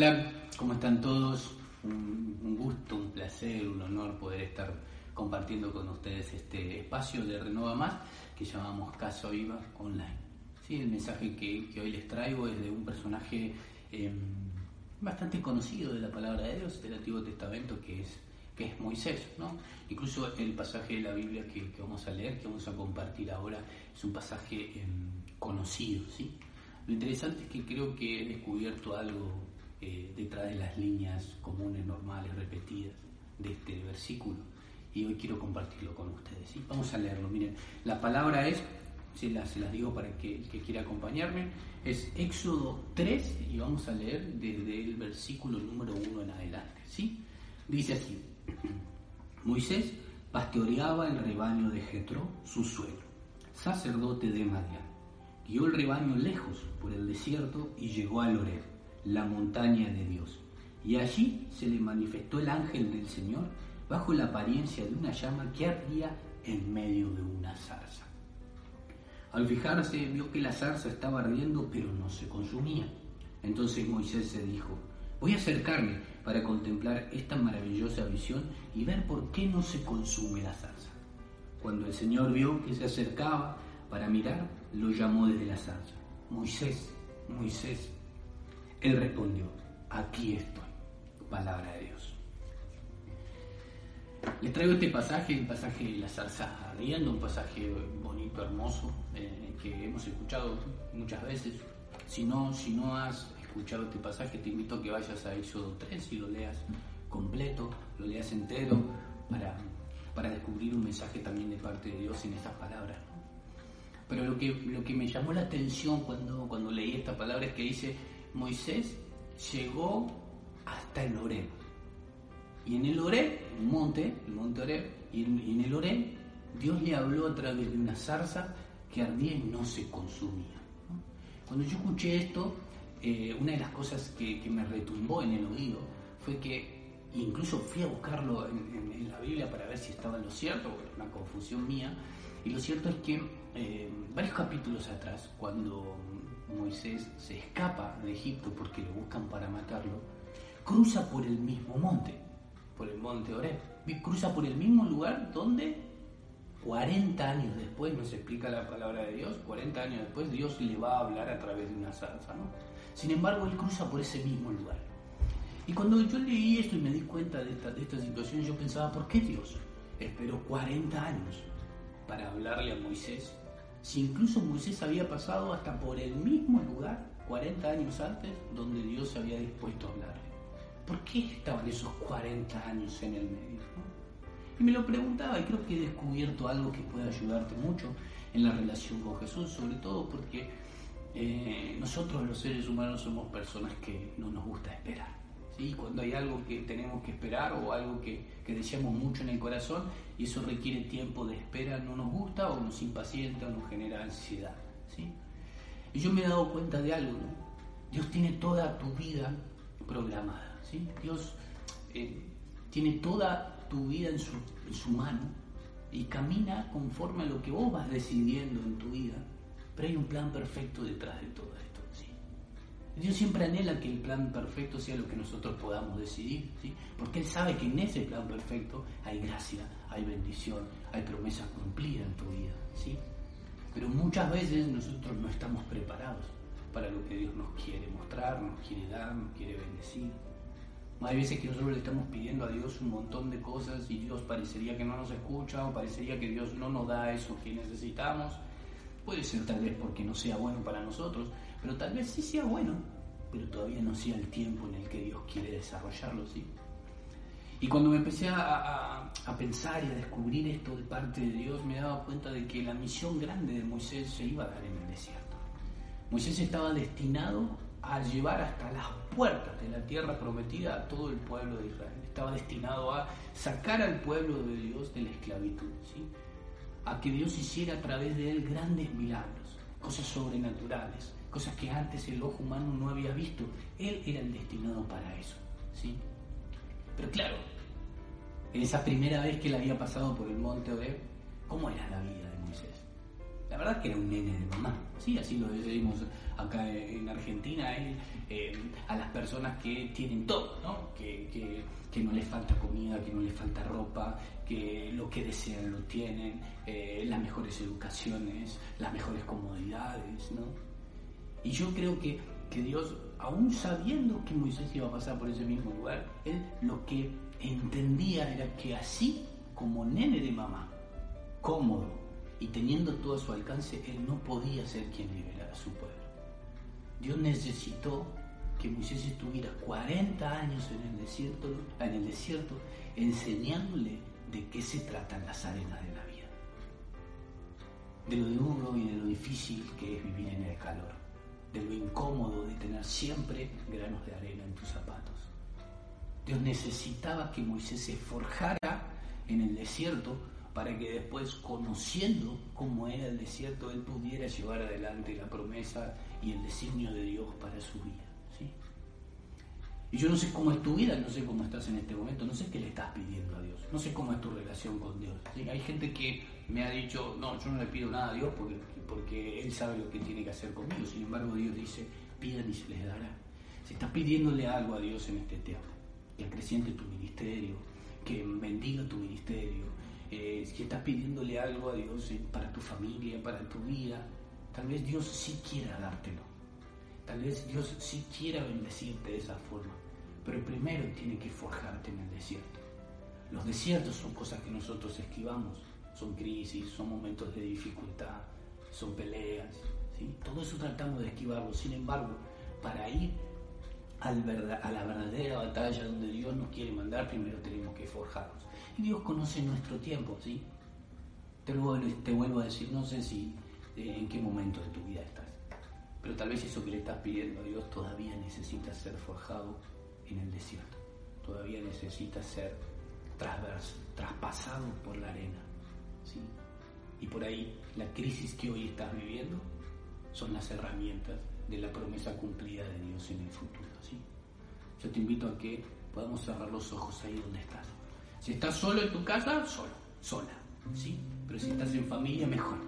Hola, ¿cómo están todos? Un, gusto, un placer, un honor poder estar compartiendo con ustedes este espacio de Renova Más que llamamos Caso Viva Online. Sí, el mensaje que, hoy les traigo es de un personaje em, bastante conocido de la palabra de Dios, del Antiguo Testamento, que es, que es Moisés. ¿no? Incluso el pasaje de la Biblia que, vamos a leer, que vamos a compartir ahora, es un pasaje em, conocido. ¿sí? Lo interesante es que creo que he descubierto algo eh, detrás de las líneas comunes, normales, repetidas de este versículo. Y hoy quiero compartirlo con ustedes. ¿sí? Vamos a leerlo. Miren, la palabra es, se las, se las digo para que el que quiera acompañarme, es Éxodo 3 y vamos a leer desde el versículo número 1 en adelante. ¿sí? Dice así, Moisés pastoreaba el rebaño de Jetro, su suegro, sacerdote de Madián. Guió el rebaño lejos por el desierto y llegó a Loreb la montaña de Dios. Y allí se le manifestó el ángel del Señor bajo la apariencia de una llama que ardía en medio de una zarza. Al fijarse vio que la zarza estaba ardiendo pero no se consumía. Entonces Moisés se dijo, voy a acercarme para contemplar esta maravillosa visión y ver por qué no se consume la zarza. Cuando el Señor vio que se acercaba para mirar, lo llamó desde la zarza. Moisés, Moisés, él respondió, aquí estoy, palabra de Dios. Les traigo este pasaje, el pasaje de la zarza ardiendo, un pasaje bonito, hermoso, eh, que hemos escuchado muchas veces. Si no, si no has escuchado este pasaje, te invito a que vayas a Éxodo 3 y lo leas completo, lo leas entero, para, para descubrir un mensaje también de parte de Dios en estas palabras. Pero lo que, lo que me llamó la atención cuando, cuando leí esta palabra es que dice, Moisés llegó hasta el Oreb. Y en el Oreb, un monte, el monte Oreb, y en, el Oreb Dios le habló a través de una zarza que ardía y no se consumía. Cuando yo escuché esto, eh, una de las cosas que, me retumbó en el oído fue que incluso fui a buscarlo en, la Biblia para ver si estaba en lo cierto, una confusión mía, y lo cierto es que eh, varios capítulos atrás, cuando Moisés se escapa de Egipto porque lo buscan para matarlo, cruza por el mismo monte, por el monte Oreb. Cruza por el mismo lugar donde 40 años después, nos explica la palabra de Dios, 40 años después Dios le va a hablar a través de una salsa. ¿no? Sin embargo, él cruza por ese mismo lugar. Y cuando yo leí esto y me di cuenta de esta, de esta situación, yo pensaba, ¿por qué Dios esperó 40 años para hablarle a Moisés si incluso Moisés había pasado hasta por el mismo lugar 40 años antes donde Dios se había dispuesto a hablarle. ¿Por qué estaban esos 40 años en el medio? Y me lo preguntaba y creo que he descubierto algo que puede ayudarte mucho en la relación con Jesús, sobre todo porque eh, nosotros los seres humanos somos personas que no nos gusta esperar. ¿Sí? Cuando hay algo que tenemos que esperar o algo que, que deseamos mucho en el corazón y eso requiere tiempo de espera, no nos gusta o nos impacienta o nos genera ansiedad. ¿sí? Y yo me he dado cuenta de algo, Dios tiene toda tu vida programada. ¿sí? Dios eh, tiene toda tu vida en su, en su mano y camina conforme a lo que vos vas decidiendo en tu vida, pero hay un plan perfecto detrás de todo esto. Dios siempre anhela que el plan perfecto sea lo que nosotros podamos decidir, ¿sí? porque Él sabe que en ese plan perfecto hay gracia, hay bendición, hay promesa cumplida en tu vida. ¿sí? Pero muchas veces nosotros no estamos preparados para lo que Dios nos quiere mostrar, nos quiere dar, nos quiere bendecir. Hay veces que nosotros le estamos pidiendo a Dios un montón de cosas y Dios parecería que no nos escucha o parecería que Dios no nos da eso que necesitamos. Puede ser tal vez porque no sea bueno para nosotros, pero tal vez sí sea bueno, pero todavía no sea el tiempo en el que Dios quiere desarrollarlo, ¿sí? Y cuando me empecé a, pensar y a descubrir esto de parte de Dios, me daba cuenta de que la misión grande de Moisés se iba a dar en el desierto. Moisés estaba destinado a llevar hasta las puertas de la tierra prometida a todo el pueblo de Israel. Estaba destinado a sacar al pueblo de Dios de la esclavitud, ¿sí? a que Dios hiciera a través de él grandes milagros, cosas sobrenaturales, cosas que antes el ojo humano no había visto. Él era el destinado para eso. ¿sí? Pero claro, en esa primera vez que él había pasado por el monte Oreb, ¿cómo era la vida de Moisés? La verdad que era un nene de mamá, sí, así lo decimos acá en Argentina, eh, a las personas que tienen todo, ¿no? Que, que, que, no les falta comida, que no les falta ropa, que lo que desean lo tienen, eh, las mejores educaciones, las mejores comodidades, ¿no? Y yo creo que, que Dios, aún sabiendo que Moisés iba a pasar por ese mismo lugar, él lo que entendía era que así como nene de mamá, cómodo y teniendo todo a su alcance, él no podía ser quien liberara a su pueblo. Dios necesitó que Moisés estuviera 40 años en el desierto, en el desierto enseñándole de qué se tratan las arenas de la vida. De lo duro y de lo difícil que es vivir en el calor. De lo incómodo de tener siempre granos de arena en tus zapatos. Dios necesitaba que Moisés se forjara en el desierto para que después, conociendo cómo era el desierto, él pudiera llevar adelante la promesa y el designio de Dios para su vida. ¿sí? Y yo no sé cómo es tu vida, no sé cómo estás en este momento, no sé qué le estás pidiendo a Dios, no sé cómo es tu relación con Dios. Hay gente que me ha dicho, no, yo no le pido nada a Dios porque, porque Él sabe lo que tiene que hacer conmigo, sin embargo Dios dice, pidan y se les dará. Si estás pidiéndole algo a Dios en este tiempo, que acreciente tu ministerio, que bendiga tu ministerio, eh, si estás pidiéndole algo a Dios eh, para tu familia, para tu vida, tal vez Dios sí quiera dártelo. Tal vez Dios sí quiera bendecirte de esa forma. Pero primero tiene que forjarte en el desierto. Los desiertos son cosas que nosotros esquivamos. Son crisis, son momentos de dificultad, son peleas. Todo eso tratamos de esquivarlo. Sin embargo, para ir a la verdadera batalla donde Dios nos quiere mandar, primero tenemos que forjarnos. Y Dios conoce nuestro tiempo, ¿sí? Te, te vuelvo a decir, no sé si eh, en qué momento de tu vida estás, pero tal vez eso que le estás pidiendo a Dios todavía necesita ser forjado en el desierto, todavía necesita ser traspasado por la arena, ¿sí? Y por ahí la crisis que hoy estás viviendo son las herramientas de la promesa cumplida de Dios en el futuro. ¿sí? Yo te invito a que podamos cerrar los ojos ahí donde estás. Si estás solo en tu casa, solo, sola, ¿sí? Pero si estás en familia, mejor,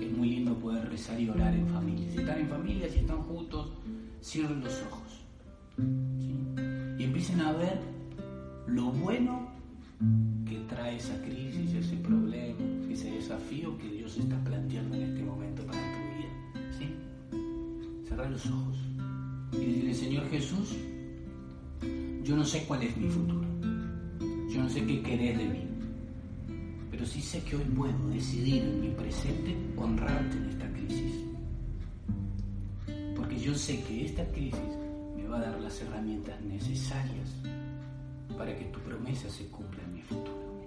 Es muy lindo poder rezar y orar en familia. Si están en familia, si están juntos, cierren los ojos, Y empiecen a ver lo bueno que trae esa crisis, ese problema, ese desafío que Dios está planteando en este momento para tu vida, ¿sí? Cerrar los ojos y decirle, Señor Jesús, yo no sé cuál es mi futuro. Yo no sé qué querés de mí, pero sí sé que hoy puedo decidir en mi presente honrarte en esta crisis. Porque yo sé que esta crisis me va a dar las herramientas necesarias para que tu promesa se cumpla en mi futuro.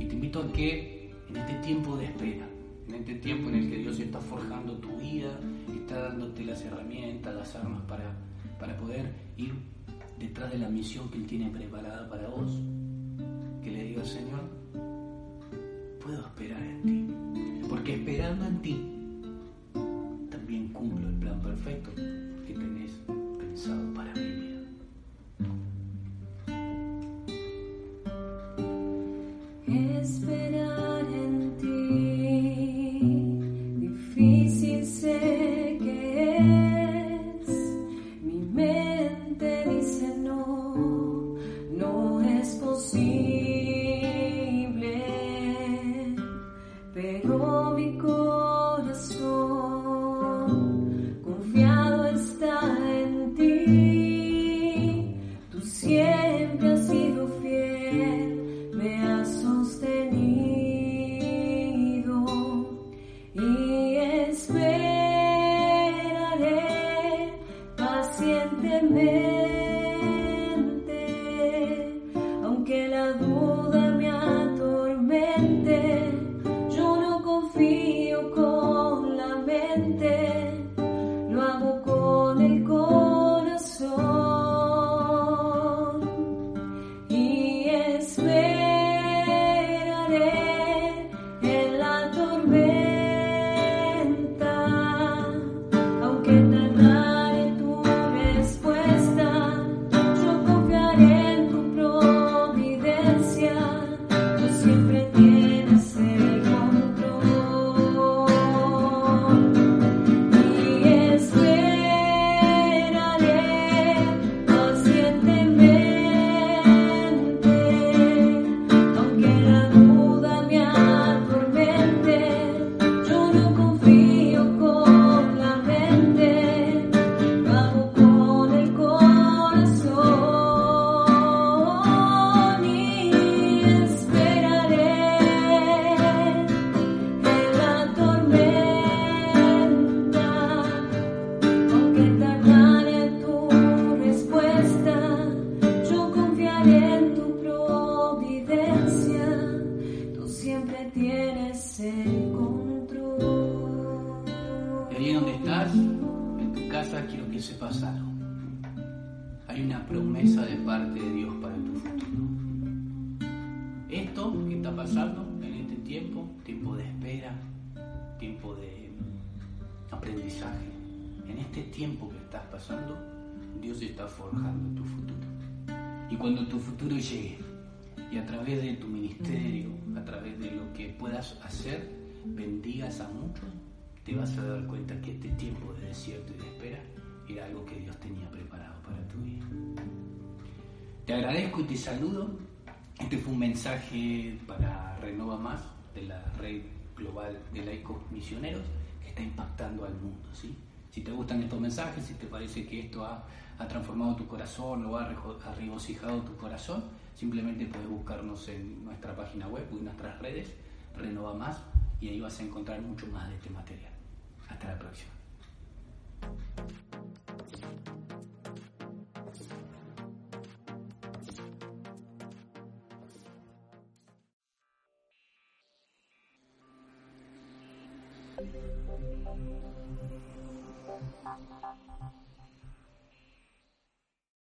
Y te invito a que en este tiempo de espera, en este tiempo en el que Dios está forjando tu vida, está dándote las herramientas, las armas para, para poder ir detrás de la misión que Él tiene preparada para vos. Que le diga, Señor, puedo esperar en ti. Porque esperando en ti, también cumplo el plan perfecto que tenés pensado para mi vida. siempre pasando en este tiempo, tiempo de espera, tiempo de aprendizaje, en este tiempo que estás pasando, Dios está forjando tu futuro. Y cuando tu futuro llegue, y a través de tu ministerio, a través de lo que puedas hacer, bendigas a muchos, te vas a dar cuenta que este tiempo de desierto y de espera era algo que Dios tenía preparado para tu vida. Te agradezco y te saludo. Este fue un mensaje para Renova Más de la red global de laicos misioneros que está impactando al mundo. Si te gustan estos mensajes, si te parece que esto ha, ha transformado tu corazón o ha regocijado tu corazón, simplemente puedes buscarnos en nuestra página web o en nuestras redes, Renova Más, y ahí vas a encontrar mucho más de este material. Hasta la próxima.